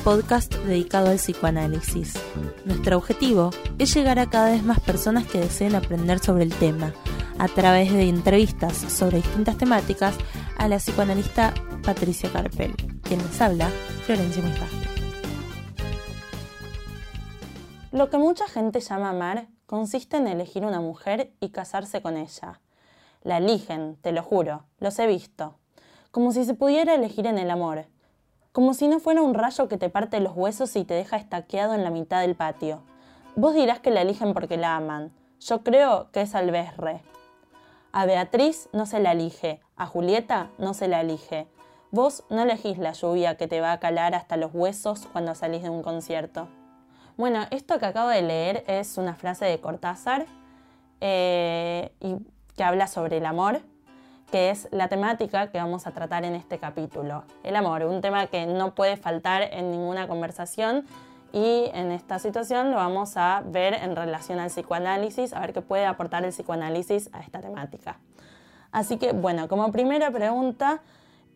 podcast dedicado al psicoanálisis. Nuestro objetivo es llegar a cada vez más personas que deseen aprender sobre el tema, a través de entrevistas sobre distintas temáticas a la psicoanalista Patricia Carpel, quien les habla, Florencia Misbah. Lo que mucha gente llama amar consiste en elegir una mujer y casarse con ella. La eligen, te lo juro, los he visto. Como si se pudiera elegir en el amor como si no fuera un rayo que te parte los huesos y te deja estaqueado en la mitad del patio. Vos dirás que la eligen porque la aman. Yo creo que es al re. A Beatriz no se la elige, a Julieta no se la elige. Vos no elegís la lluvia que te va a calar hasta los huesos cuando salís de un concierto. Bueno, esto que acabo de leer es una frase de Cortázar eh, y que habla sobre el amor que es la temática que vamos a tratar en este capítulo. El amor, un tema que no puede faltar en ninguna conversación y en esta situación lo vamos a ver en relación al psicoanálisis, a ver qué puede aportar el psicoanálisis a esta temática. Así que, bueno, como primera pregunta,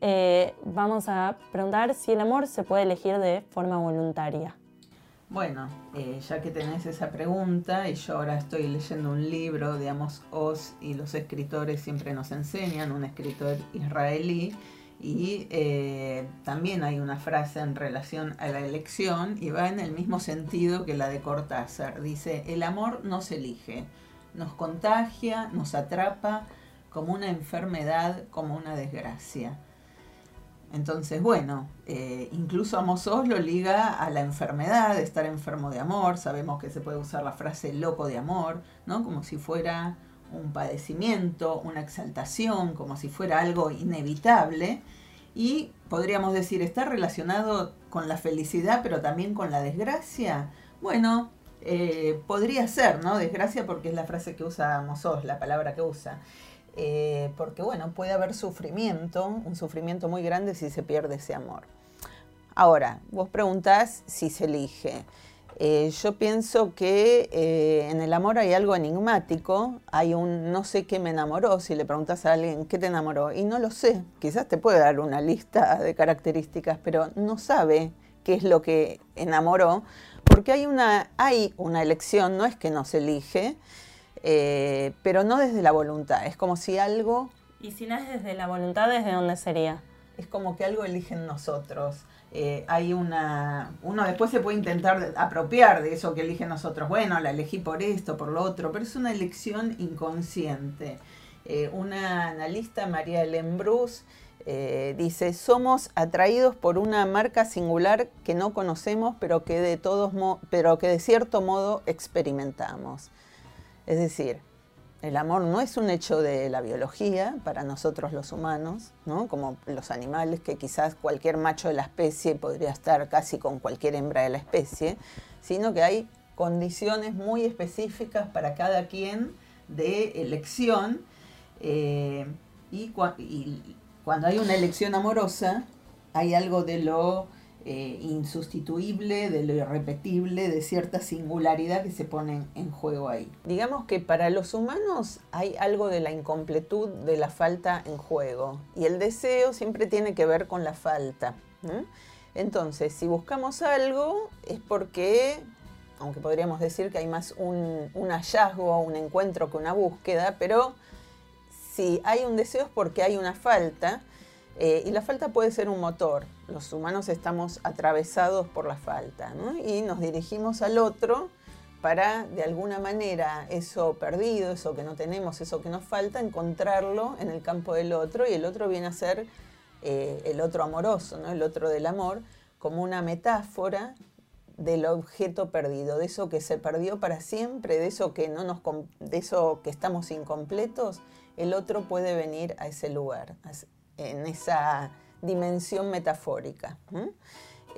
eh, vamos a preguntar si el amor se puede elegir de forma voluntaria. Bueno, eh, ya que tenés esa pregunta, y yo ahora estoy leyendo un libro de Amos Oz y los escritores siempre nos enseñan, un escritor israelí, y eh, también hay una frase en relación a la elección y va en el mismo sentido que la de Cortázar. Dice, el amor no se elige, nos contagia, nos atrapa como una enfermedad, como una desgracia. Entonces, bueno, eh, incluso Amos lo liga a la enfermedad estar enfermo de amor. Sabemos que se puede usar la frase loco de amor, ¿no? Como si fuera un padecimiento, una exaltación, como si fuera algo inevitable. Y podríamos decir, ¿está relacionado con la felicidad, pero también con la desgracia? Bueno, eh, podría ser, ¿no? Desgracia porque es la frase que usa Amos la palabra que usa. Eh, porque bueno, puede haber sufrimiento, un sufrimiento muy grande si se pierde ese amor. Ahora, vos preguntás si se elige. Eh, yo pienso que eh, en el amor hay algo enigmático, hay un no sé qué me enamoró, si le preguntas a alguien qué te enamoró, y no lo sé, quizás te puede dar una lista de características, pero no sabe qué es lo que enamoró, porque hay una, hay una elección, no es que no se elige, eh, pero no desde la voluntad. Es como si algo... ¿Y si no es desde la voluntad, desde dónde sería? Es como que algo eligen nosotros. Eh, hay una... Uno después se puede intentar apropiar de eso que eligen nosotros. Bueno, la elegí por esto, por lo otro, pero es una elección inconsciente. Eh, una analista, María Lembrus, dice, somos atraídos por una marca singular que no conocemos, pero que de, todos pero que de cierto modo experimentamos. Es decir, el amor no es un hecho de la biología para nosotros los humanos, ¿no? como los animales, que quizás cualquier macho de la especie podría estar casi con cualquier hembra de la especie, sino que hay condiciones muy específicas para cada quien de elección eh, y cuando hay una elección amorosa hay algo de lo eh, insustituible, de lo irrepetible, de cierta singularidad que se pone en juego ahí. Digamos que para los humanos hay algo de la incompletud, de la falta en juego, y el deseo siempre tiene que ver con la falta. Entonces, si buscamos algo es porque, aunque podríamos decir que hay más un, un hallazgo, un encuentro que una búsqueda, pero si hay un deseo es porque hay una falta, eh, y la falta puede ser un motor. Los humanos estamos atravesados por la falta y nos dirigimos al otro para, de alguna manera, eso perdido, eso que no tenemos, eso que nos falta, encontrarlo en el campo del otro y el otro viene a ser eh, el otro amoroso, ¿no? el otro del amor, como una metáfora del objeto perdido, de eso que se perdió para siempre, de eso que no nos de eso que estamos incompletos, el otro puede venir a ese lugar, en esa dimensión metafórica.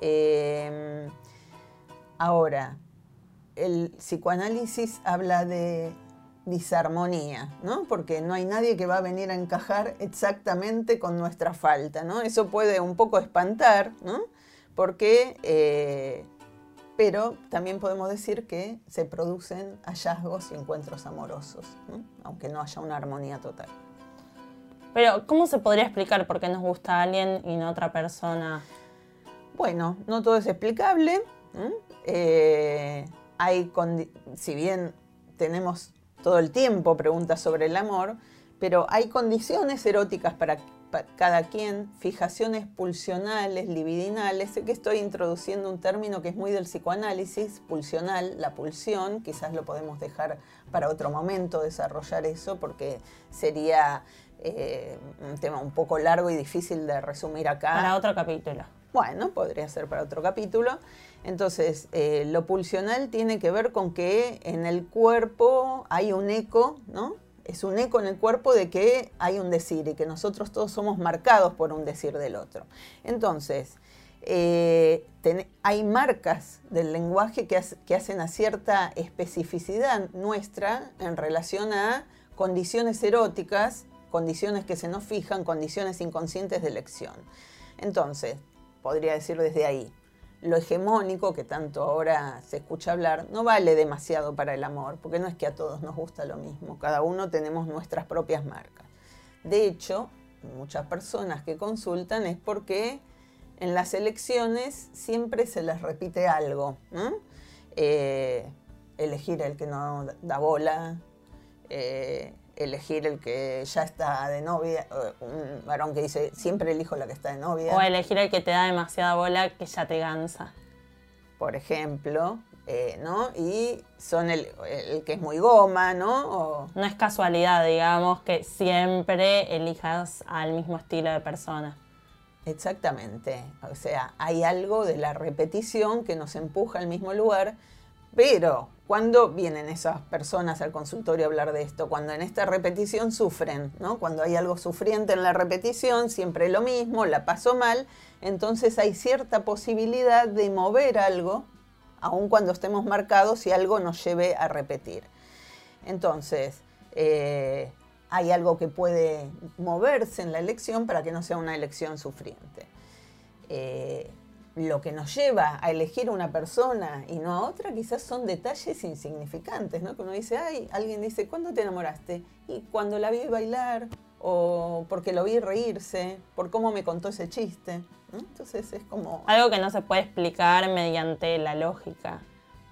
Em, ahora, el psicoanálisis habla de disarmonía, ¿no? Porque no hay nadie que va a venir a encajar exactamente con nuestra falta, ¿no? Eso puede un poco espantar, ¿no? Porque, eh, pero también podemos decir que se producen hallazgos y encuentros amorosos, aunque no haya una armonía total. Pero, ¿cómo se podría explicar por qué nos gusta a alguien y no otra persona? Bueno, no todo es explicable. Eh, hay si bien tenemos todo el tiempo preguntas sobre el amor, pero hay condiciones eróticas para, cada quien, fijaciones pulsionales, libidinales. Sé que estoy introduciendo un término que es muy del psicoanálisis, pulsional, la pulsión, quizás lo podemos dejar para otro momento desarrollar eso porque sería eh, un tema un poco largo y difícil de resumir acá. Para otro capítulo. Bueno, podría ser para otro capítulo. Entonces, eh, lo pulsional tiene que ver con que en el cuerpo hay un eco, ¿no? Es un eco en el cuerpo de que hay un decir y que nosotros todos somos marcados por un decir del otro. Entonces, eh, hay marcas del lenguaje que, que hacen a cierta especificidad nuestra en relación a condiciones eróticas, condiciones que se nos fijan, condiciones inconscientes de elección. Entonces, podría decir desde ahí, lo hegemónico que tanto ahora se escucha hablar no vale demasiado para el amor, porque no es que a todos nos gusta lo mismo, cada uno tenemos nuestras propias marcas. De hecho, muchas personas que consultan es porque en las elecciones siempre se les repite algo. Eh, elegir el que no da bola, eh, elegir el que ya está de novia, un varón que dice siempre elijo la que está de novia. O elegir el que te da demasiada bola que ya te cansa. Por ejemplo, eh, ¿no? Y son el, que es muy goma, ¿no? No es casualidad, digamos, que siempre elijas al mismo estilo de persona. Exactamente. O sea, hay algo de la repetición que nos empuja al mismo lugar, pero ¿Cuándo vienen esas personas al consultorio a hablar de esto? Cuando en esta repetición sufren, ¿no? Cuando hay algo sufriente en la repetición, siempre lo mismo, la paso mal, entonces hay cierta posibilidad de mover algo, aun cuando estemos marcados, y algo nos lleve a repetir. Entonces, eh, hay algo que puede moverse en la elección para que no sea una elección sufriente. Eh, lo que nos lleva a elegir una persona y no a otra quizás son detalles insignificantes, ¿no? Que uno dice, ay, alguien dice, ¿cuándo te enamoraste? Y cuando la vi bailar, o porque lo vi reírse, por cómo me contó ese chiste. Entonces es como... Algo que no se puede explicar mediante la lógica.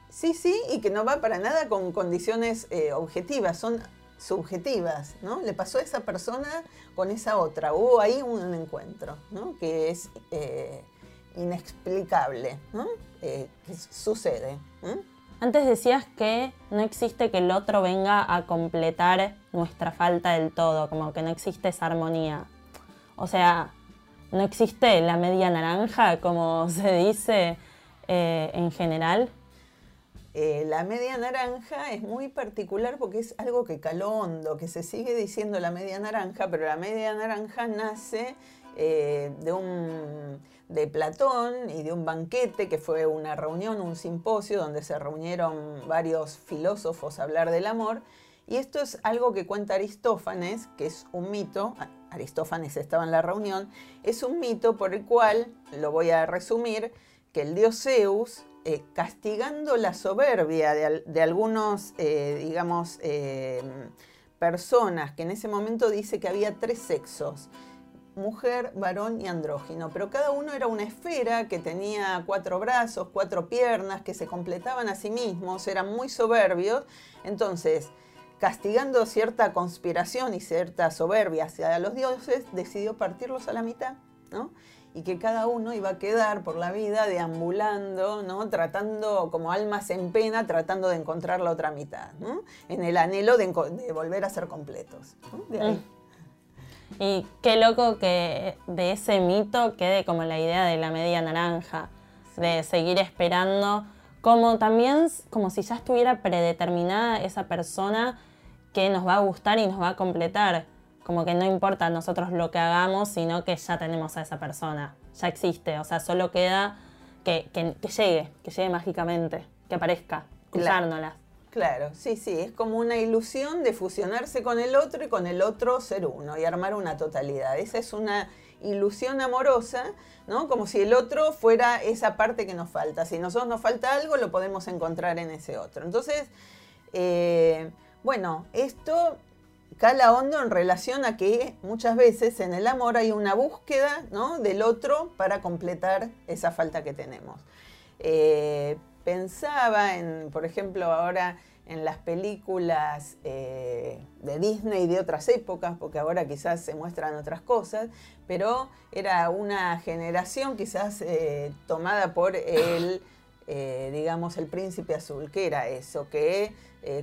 Sí, sí, y que no va para nada con condiciones eh, objetivas, son subjetivas, ¿no? Le pasó a esa persona con esa otra, hubo ahí un encuentro, ¿no? Que es... Eh, inexplicable eh, que sucede. Antes decías que no existe que el otro venga a completar nuestra falta del todo, como que no existe esa armonía. O sea, no existe la media naranja, como se dice eh, en general. Eh, la media naranja es muy particular porque es algo que caló hondo, que se sigue diciendo la media naranja, pero la media naranja nace de un de Platón y de un banquete que fue una reunión, un simposio donde se reunieron varios filósofos a hablar del amor. Y esto es algo que cuenta Aristófanes, que es un mito, Aristófanes estaba en la reunión, es un mito por el cual, lo voy a resumir, que el dios Zeus, eh, castigando la soberbia de, algunos, eh, digamos, eh, personas, que en ese momento dice que había tres sexos, mujer, varón y andrógino, pero cada uno era una esfera que tenía cuatro brazos, cuatro piernas, que se completaban a sí mismos, eran muy soberbios, entonces, castigando cierta conspiración y cierta soberbia hacia los dioses, decidió partirlos a la mitad, ¿no? Y que cada uno iba a quedar por la vida deambulando, ¿no? Tratando, como almas en pena, tratando de encontrar la otra mitad, ¿no? En el anhelo de, volver a ser completos. De ahí. Mm. Y qué loco que de ese mito quede como la idea de la media naranja, de seguir esperando, como también como si ya estuviera predeterminada esa persona que nos va a gustar y nos va a completar. Como que no importa nosotros lo que hagamos, sino que ya tenemos a esa persona, ya existe, o sea, solo queda que, llegue, que llegue mágicamente, que aparezca, cruzárnoslas. Claro, sí, sí, es como una ilusión de fusionarse con el otro y con el otro ser uno y armar una totalidad. Esa es una ilusión amorosa, ¿no? Como si el otro fuera esa parte que nos falta. Si nosotros nos falta algo, lo podemos encontrar en ese otro. Entonces, eh, bueno, esto cala hondo en relación a que muchas veces en el amor hay una búsqueda ¿no? del otro para completar esa falta que tenemos. Eh, pensaba en, por ejemplo, ahora en las películas eh, de Disney de otras épocas, porque ahora quizás se muestran otras cosas, pero era una generación quizás eh, tomada por el, digamos, el príncipe azul, que era eso, que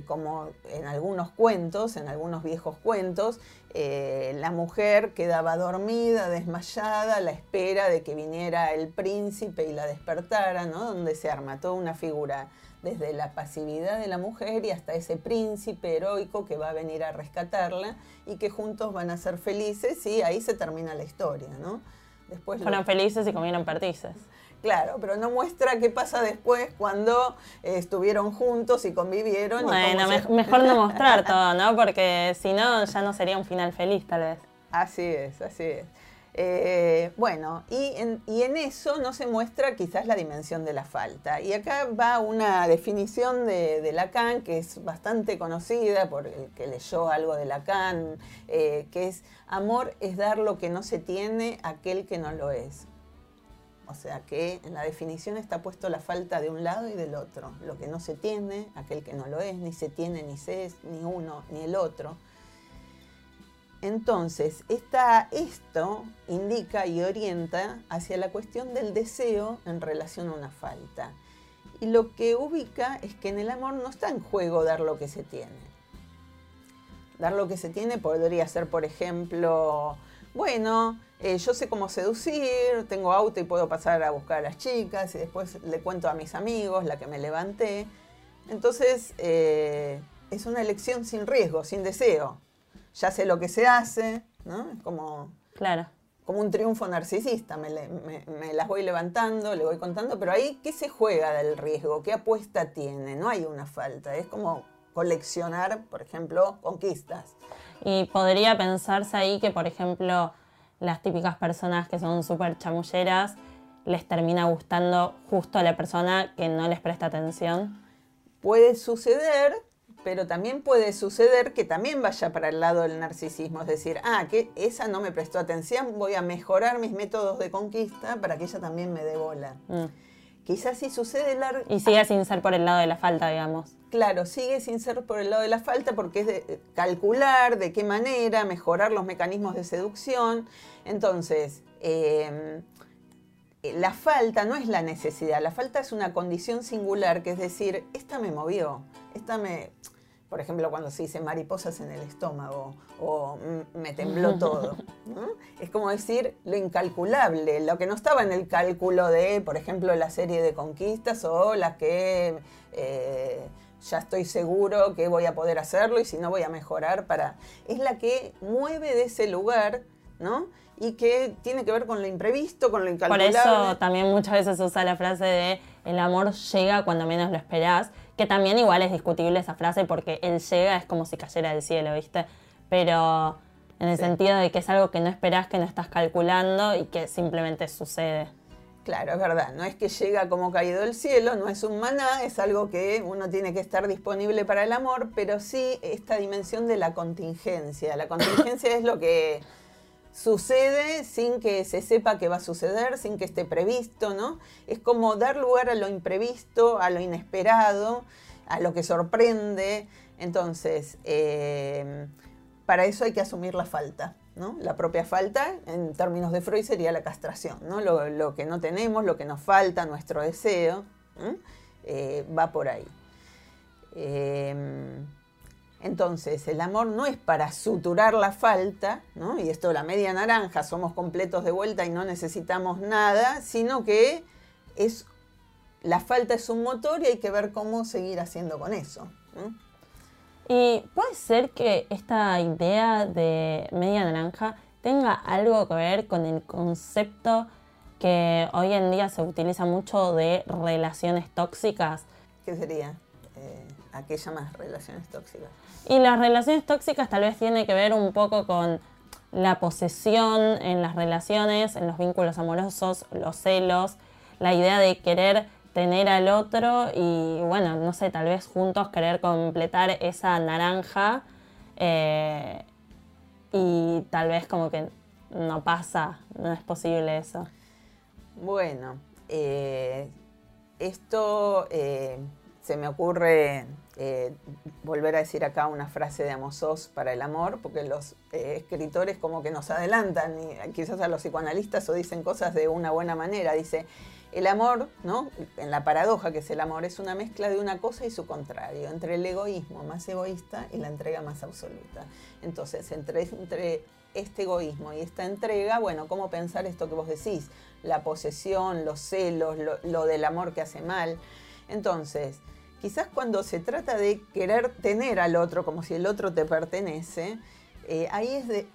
como en algunos cuentos, en algunos viejos cuentos, la mujer quedaba dormida, desmayada, a la espera de que viniera el príncipe y la despertara, ¿no? Donde se arma toda una figura desde la pasividad de la mujer y hasta ese príncipe heroico que va a venir a rescatarla y que juntos van a ser felices y ahí se termina la historia, ¿no? Después Fueron felices y comieron perdices. Claro, pero no muestra qué pasa después cuando eh, estuvieron juntos y convivieron. Bueno, mejor no mostrar todo, ¿no? Porque si no, ya no sería un final feliz, tal vez. Así es, así es. Eh, bueno, y en, eso no se muestra quizás la dimensión de la falta. Y acá va una definición de, Lacan que es bastante conocida por el que leyó algo de Lacan, eh, que es amor es dar lo que no se tiene a aquel que no lo es. O sea que en la definición está puesto la falta de un lado y del otro. Lo que no se tiene, aquel que no lo es, ni se tiene, ni se es, ni uno, ni el otro. Entonces, esto indica y orienta hacia la cuestión del deseo en relación a una falta. Y lo que ubica es que en el amor no está en juego dar lo que se tiene. Dar lo que se tiene podría ser, por ejemplo, bueno, eh, yo sé cómo seducir, tengo auto y puedo pasar a buscar a las chicas y después le cuento a mis amigos la que me levanté. Entonces, eh, es una elección sin riesgo, sin deseo ya sé lo que se hace, ¿no? Es como, claro. como un triunfo narcisista, me, las voy levantando, le voy contando, pero ahí, ¿qué se juega del riesgo? ¿Qué apuesta tiene? No hay una falta, es como coleccionar, por ejemplo, conquistas. Y podría pensarse ahí que, por ejemplo, las típicas personas que son súper chamulleras, les termina gustando justo a la persona que no les presta atención. Puede suceder, pero también puede suceder que también vaya para el lado del narcisismo, es decir, ah, que esa no me prestó atención, voy a mejorar mis métodos de conquista para que ella también me dé bola. Mm. Quizás si sucede largo... Y sigue sin ser por el lado de la falta, digamos. Claro, sigue sin ser por el lado de la falta porque es de eh, calcular de qué manera, mejorar los mecanismos de seducción. Entonces, em, eh, la falta no es la necesidad, la falta es una condición singular, que es decir, esta me movió, esta me, por ejemplo, cuando se dice mariposas en el estómago o me tembló todo. Es como decir lo incalculable, lo que no estaba en el cálculo de, por ejemplo, la serie de conquistas o la que eh, ya estoy seguro que voy a poder hacerlo y si no voy a mejorar para... Es la que mueve de ese lugar, ¿no? Y que tiene que ver con lo imprevisto, con lo incalculable. Por eso también muchas veces se usa la frase de el amor llega cuando menos lo esperás, que también igual es discutible esa frase porque el llega es como si cayera del cielo, ¿viste? Pero en el sentido de que es algo que no esperás, que no estás calculando y que simplemente sucede. Claro, es verdad, no es que llega como caído del cielo, no es un maná, es algo que uno tiene que estar disponible para el amor, pero sí esta dimensión de la contingencia. La contingencia es lo que sucede sin que se sepa que va a suceder, sin que esté previsto, ¿no? Es como dar lugar a lo imprevisto, a lo inesperado, a lo que sorprende. Entonces, eh, para eso hay que asumir la falta. ¿no? La propia falta, en términos de Freud, sería la castración, ¿no? lo, que no tenemos, lo que nos falta, nuestro deseo, eh, va por ahí. Entonces, el amor no es para suturar la falta, ¿no? y esto la media naranja, somos completos de vuelta y no necesitamos nada, sino que es la falta es un motor y hay que ver cómo seguir haciendo con eso. Y puede ser que esta idea de media naranja tenga algo que ver con el concepto que hoy en día se utiliza mucho de relaciones tóxicas. ¿Qué sería? Eh, ¿A qué llamas relaciones tóxicas? Y las relaciones tóxicas tal vez tiene que ver un poco con la posesión en las relaciones, en los vínculos amorosos, los celos, la idea de querer tener al otro y bueno, no sé, tal vez juntos querer completar esa naranja Eh, y tal vez como que no pasa, no es posible eso. Bueno, eh, esto eh, se me ocurre eh, volver a decir acá una frase de Amos Oz para el amor, porque los escritores como que nos adelantan, y quizás a los psicoanalistas o dicen cosas de una buena manera. Dice, el amor, ¿no? En la paradoja que es el amor, es una mezcla de una cosa y su contrario, entre el egoísmo más egoísta y la entrega más absoluta. Entonces, entre, entre este egoísmo y esta entrega, bueno, ¿cómo pensar esto que vos decís? La posesión, los celos, lo, del amor que hace mal. Entonces, quizás cuando se trata de querer tener al otro como si el otro te pertenece, eh, ahí, es de,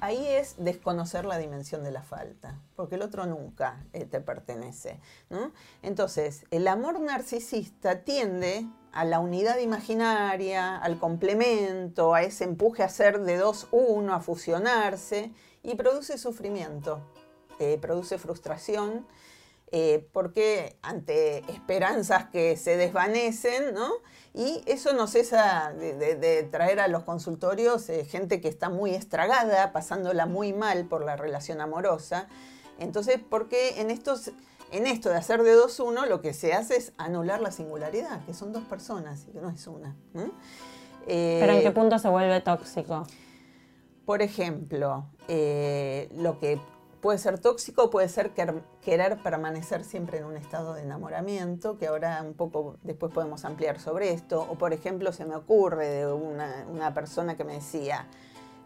ahí, es desconocer la dimensión de la falta, porque el otro nunca eh, te pertenece. Entonces, el amor narcisista tiende a la unidad imaginaria, al complemento, a ese empuje a ser de dos uno, a fusionarse, y produce sufrimiento, eh, produce frustración, eh, porque ante esperanzas que se desvanecen, ¿no? Y eso no cesa de, traer a los consultorios eh, gente que está muy estragada, pasándola muy mal por la relación amorosa. Entonces, porque en estos en esto de hacer de dos uno, lo que se hace es anular la singularidad, que son dos personas y que no es una. ¿Pero en qué eh, punto se vuelve tóxico? Por ejemplo, eh, lo que puede ser tóxico puede ser querer permanecer siempre en un estado de enamoramiento, que ahora un poco después podemos ampliar sobre esto. O por ejemplo, se me ocurre de una, una persona que me decía,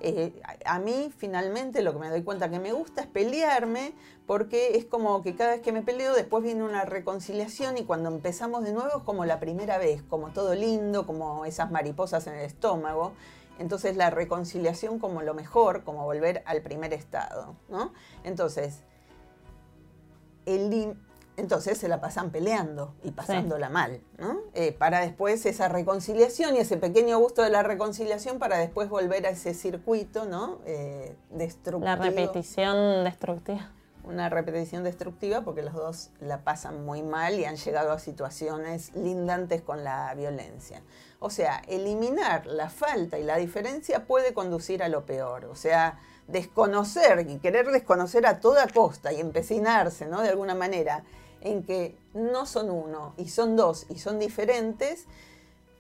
eh, a mí finalmente lo que me doy cuenta que me gusta es pelearme porque es como que cada vez que me peleo después viene una reconciliación y cuando empezamos de nuevo es como la primera vez, como todo lindo, como esas mariposas en el estómago. Entonces la reconciliación como lo mejor, como volver al primer estado. ¿no? Entonces, el, entonces se la pasan peleando y pasándola mal, ¿no? Eh, para después esa reconciliación y ese pequeño gusto de la reconciliación para después volver a ese circuito, ¿no? Eh, destructivo. La repetición destructiva. Una repetición destructiva porque los dos la pasan muy mal y han llegado a situaciones lindantes con la violencia. O sea, eliminar la falta y la diferencia puede conducir a lo peor. O sea, desconocer y querer desconocer a toda costa y empecinarse, ¿no? De alguna manera en que no son uno y son dos y son diferentes,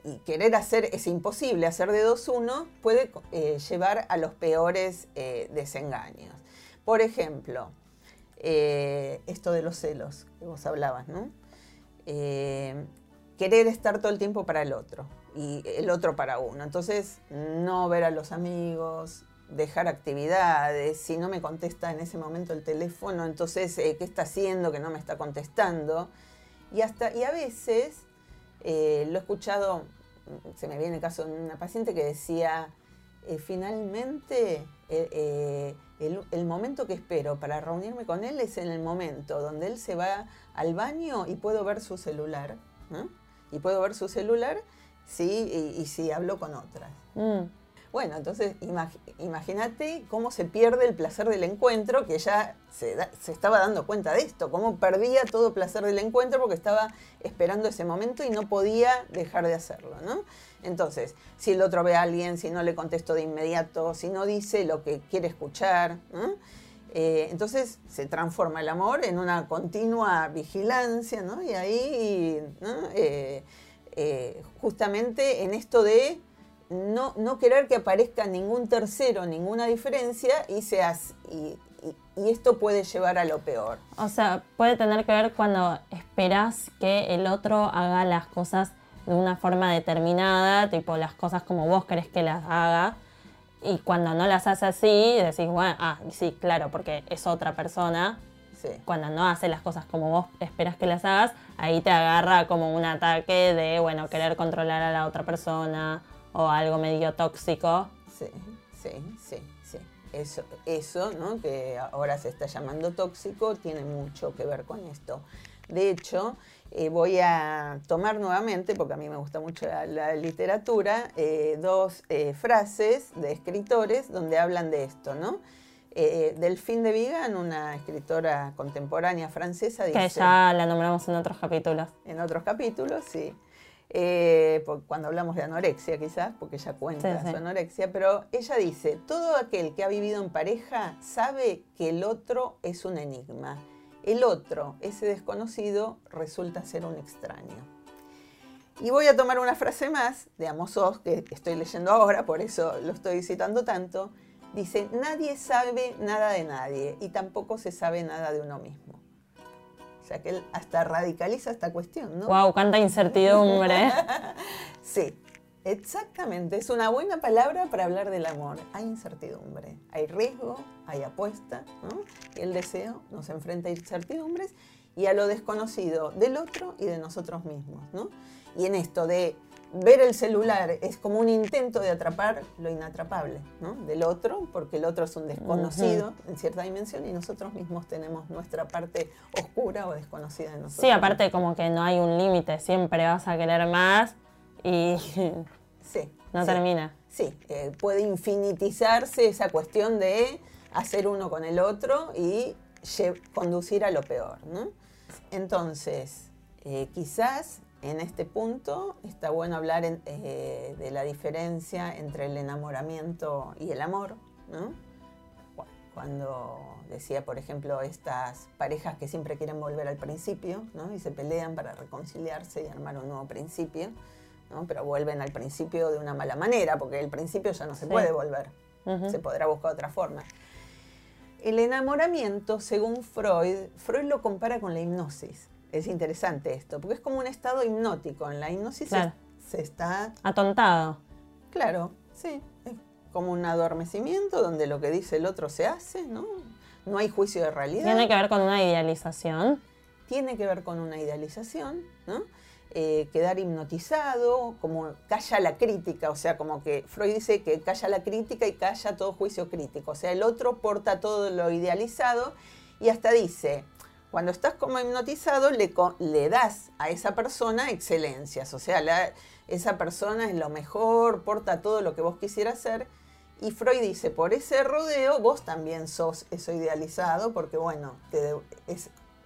y querer hacer es imposible, hacer de dos uno puede eh, llevar a los peores eh, desengaños. Por ejemplo, eh, esto de los celos que vos hablabas, ¿no? querer estar todo el tiempo para el otro y el otro para uno. Entonces, no ver a los amigos, dejar actividades, si no me contesta en ese momento el teléfono, entonces, eh, ¿qué está haciendo que no me está contestando? Y, hasta, y a veces, eh, lo he escuchado, se me viene el caso de una paciente que decía, eh, finalmente el, momento que espero para reunirme con él es en el momento donde él se va al baño y puedo ver su celular, Y puedo ver su celular, sí, y, si hablo con otras. Mm. Bueno, entonces imagínate cómo se pierde el placer del encuentro, que ya se, estaba dando cuenta de esto, cómo perdía todo placer del encuentro porque estaba esperando ese momento y no podía dejar de hacerlo, ¿no? Entonces, si el otro ve a alguien, si no le contesto de inmediato, si no dice lo que quiere escuchar, eh, entonces se transforma el amor en una continua vigilancia, ¿no? Y ahí, eh, eh, justamente en esto de no, no querer que aparezca ningún tercero, ninguna diferencia y, esto puede llevar a lo peor. O sea, puede tener que ver cuando esperas que el otro haga las cosas de una forma determinada, tipo las cosas como vos querés que las haga, y cuando no las hace así, decís, bueno, ah, sí, claro, porque es otra persona. Cuando no hace las cosas como vos esperas que las hagas, ahí te agarra como un ataque de, bueno, querer controlar a la otra persona o algo medio tóxico. Sí, sí, sí, sí. Eso, eso, ¿no? que ahora se está llamando tóxico, tiene mucho que ver con esto. De hecho, eh, voy a tomar nuevamente, porque a mí me gusta mucho la, literatura, eh, dos eh, frases de escritores donde hablan de esto, ¿no? Delphine de Vigan, una escritora contemporánea francesa, dice... Que ya la nombramos en otros capítulos. En otros capítulos, sí. cuando hablamos de anorexia quizás, porque ella cuenta su anorexia, pero ella dice, todo aquel que ha vivido en pareja sabe que el otro es un enigma. El otro, ese desconocido, resulta ser un extraño. Y voy a tomar una frase más de Amos Oz, que estoy leyendo ahora, por eso lo estoy citando tanto. Dice, nadie sabe nada de nadie y tampoco se sabe nada de uno mismo. O sea que él hasta radicaliza esta cuestión, ¿no? ¡Wow! ¡Cuánta incertidumbre! sí, exactamente. Es una buena palabra para hablar del amor. Hay incertidumbre, hay riesgo, hay apuesta, ¿no? Y el deseo nos enfrenta a incertidumbres y a lo desconocido del otro y de nosotros mismos, ¿no? Y en esto de ver el celular es como un intento de atrapar lo inatrapable ¿no? del otro, porque el otro es un desconocido en cierta dimensión y nosotros mismos tenemos nuestra parte oscura o desconocida de nosotros. Sí, aparte como que no hay un límite, siempre vas a querer más y sí, no termina. Sí, eh, puede infinitizarse esa cuestión de hacer uno con el otro y conducir a lo peor. ¿no? Entonces, eh, quizás en este punto está bueno hablar eh, de la diferencia entre el enamoramiento y el amor, ¿no? Cuando decía, por ejemplo, estas parejas que siempre quieren volver al principio, ¿no? Y se pelean para reconciliarse y armar un nuevo principio, ¿no? Pero vuelven al principio de una mala manera, porque el principio ya no se puede volver, se podrá buscar otra forma. El enamoramiento, según Freud, Freud lo compara con la hipnosis es interesante esto, porque es como un estado hipnótico. En la hipnosis se, está... Atontado. Claro, sí. Es como un adormecimiento donde lo que dice el otro se hace, ¿no? No hay juicio de realidad. Tiene que ver con una idealización. Tiene que ver con una idealización, ¿no? Eh, quedar hipnotizado, como calla la crítica, o sea, como que Freud dice que calla la crítica y calla todo juicio crítico, o sea, el otro porta todo lo idealizado y hasta dice, cuando estás como hipnotizado, le, das a esa persona excelencias, o sea, esa persona es lo mejor, porta todo lo que vos quisieras ser. Y Freud dice, por ese rodeo vos también sos eso idealizado, porque bueno,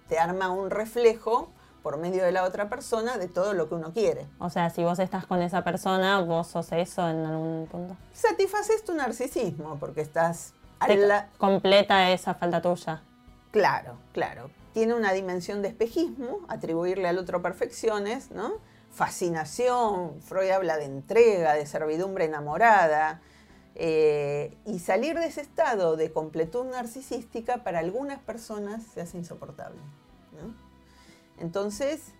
te arma un reflejo por medio de la otra persona de todo lo que uno quiere. O sea, si vos estás con esa persona, vos sos eso en algún punto. Satisfaces tu narcisismo, porque estás... completa esa falta tuya. Claro, claro tiene una dimensión de espejismo, atribuirle al otro perfecciones, ¿no? Fascinación, Freud habla de entrega, de servidumbre enamorada, eh, y salir de ese estado de completud narcisística para algunas personas se hace insoportable. Entonces,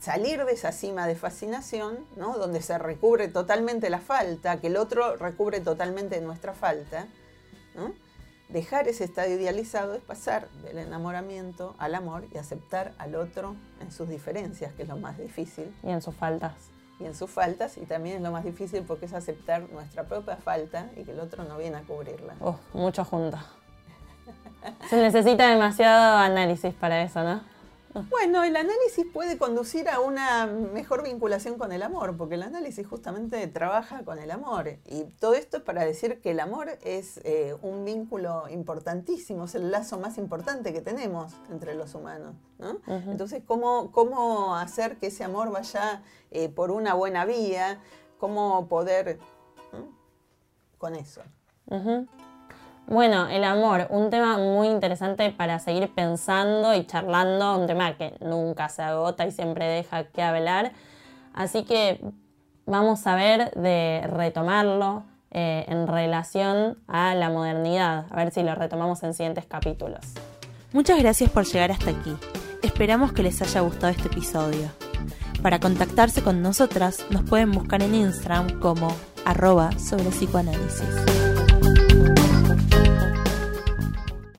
salir de esa cima de fascinación, ¿no? donde se recubre totalmente la falta, que el otro recubre totalmente nuestra falta, ¿no? Dejar ese estadio idealizado es pasar del enamoramiento al amor y aceptar al otro en sus diferencias, que es lo más difícil. Y en sus faltas. Y en sus faltas, y también es lo más difícil porque es aceptar nuestra propia falta y que el otro no viene a cubrirla. Oh, mucho junto. Se necesita demasiado análisis para eso, ¿no? Bueno, el análisis puede conducir a una mejor vinculación con el amor, porque el análisis justamente trabaja con el amor. Y todo esto es para decir que el amor es eh, un vínculo importantísimo, es el lazo más importante que tenemos entre los humanos. Entonces, ¿cómo, ¿cómo, hacer que ese amor vaya eh, por una buena vía? ¿Cómo poder con eso? Bueno, el amor, un tema muy interesante para seguir pensando y charlando, un tema que nunca se agota y siempre deja que hablar. Así que vamos a ver de retomarlo eh, en relación a la modernidad, a ver si lo retomamos en siguientes capítulos. Muchas gracias por llegar hasta aquí. Esperamos que les haya gustado este episodio. Para contactarse con nosotras nos pueden buscar en Instagram como arroba sobre psicoanálisis.